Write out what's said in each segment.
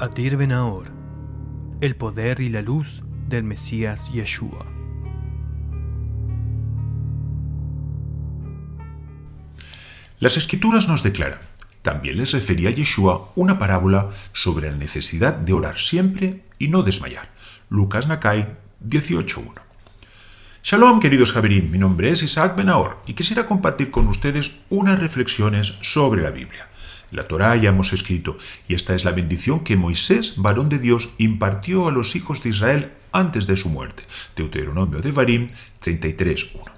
Adir Benahor, el poder y la luz del Mesías Yeshua. Las escrituras nos declaran, también les refería a Yeshua una parábola sobre la necesidad de orar siempre y no desmayar. Lucas Nakai 18.1. Shalom, queridos Javerín, mi nombre es Isaac Benahor y quisiera compartir con ustedes unas reflexiones sobre la Biblia. La Torá ya hemos escrito, y esta es la bendición que Moisés, varón de Dios, impartió a los hijos de Israel antes de su muerte. Deuteronomio de Barim 33.1.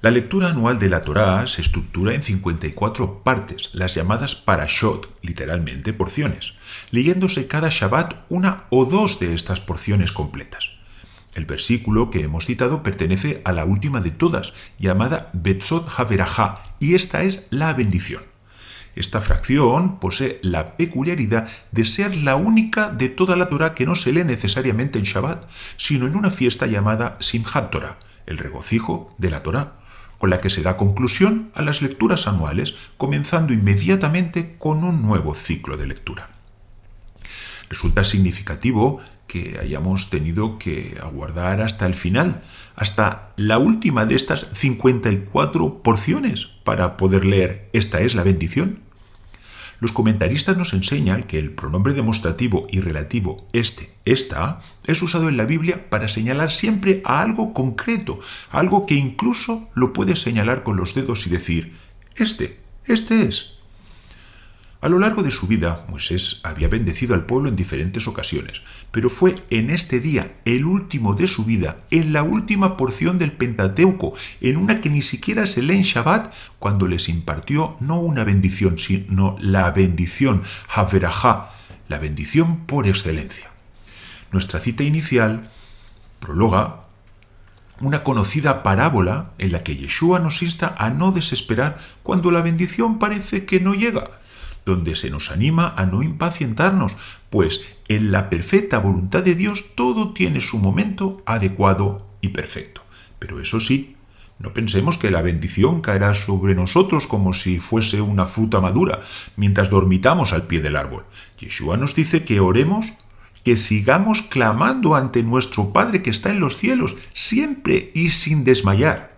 La lectura anual de la Torá se estructura en 54 partes, las llamadas parashot, literalmente porciones, leyéndose cada Shabbat una o dos de estas porciones completas. El versículo que hemos citado pertenece a la última de todas, llamada Betzot Haverajá, y esta es la bendición. Esta fracción posee la peculiaridad de ser la única de toda la Torah que no se lee necesariamente en Shabbat, sino en una fiesta llamada Simchat Torah, el regocijo de la Torah con la que se da conclusión a las lecturas anuales, comenzando inmediatamente con un nuevo ciclo de lectura. Resulta significativo que hayamos tenido que aguardar hasta el final, hasta la última de estas 54 porciones para poder leer Esta es la bendición. Los comentaristas nos enseñan que el pronombre demostrativo y relativo este, esta, es usado en la Biblia para señalar siempre a algo concreto, algo que incluso lo puede señalar con los dedos y decir, este, este es. A lo largo de su vida, Moisés había bendecido al pueblo en diferentes ocasiones, pero fue en este día, el último de su vida, en la última porción del Pentateuco, en una que ni siquiera se lee en Shabbat, cuando les impartió no una bendición, sino la bendición, Haverajá, la bendición por excelencia. Nuestra cita inicial prologa una conocida parábola en la que Yeshua nos insta a no desesperar cuando la bendición parece que no llega donde se nos anima a no impacientarnos, pues en la perfecta voluntad de Dios todo tiene su momento adecuado y perfecto. Pero eso sí, no pensemos que la bendición caerá sobre nosotros como si fuese una fruta madura, mientras dormitamos al pie del árbol. Yeshua nos dice que oremos, que sigamos clamando ante nuestro Padre que está en los cielos, siempre y sin desmayar.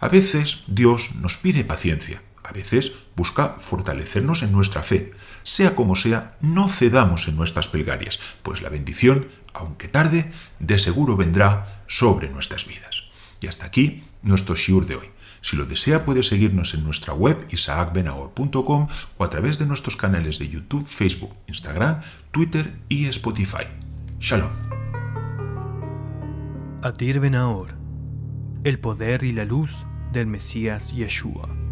A veces Dios nos pide paciencia, a veces busca fortalecernos en nuestra fe. Sea como sea, no cedamos en nuestras plegarias, pues la bendición, aunque tarde, de seguro vendrá sobre nuestras vidas. Y hasta aquí nuestro shiur de hoy. Si lo desea puede seguirnos en nuestra web isaacbenahor.com o a través de nuestros canales de YouTube, Facebook, Instagram, Twitter y Spotify. Shalom. Adir Benahor, el poder y la luz del Mesías Yeshua.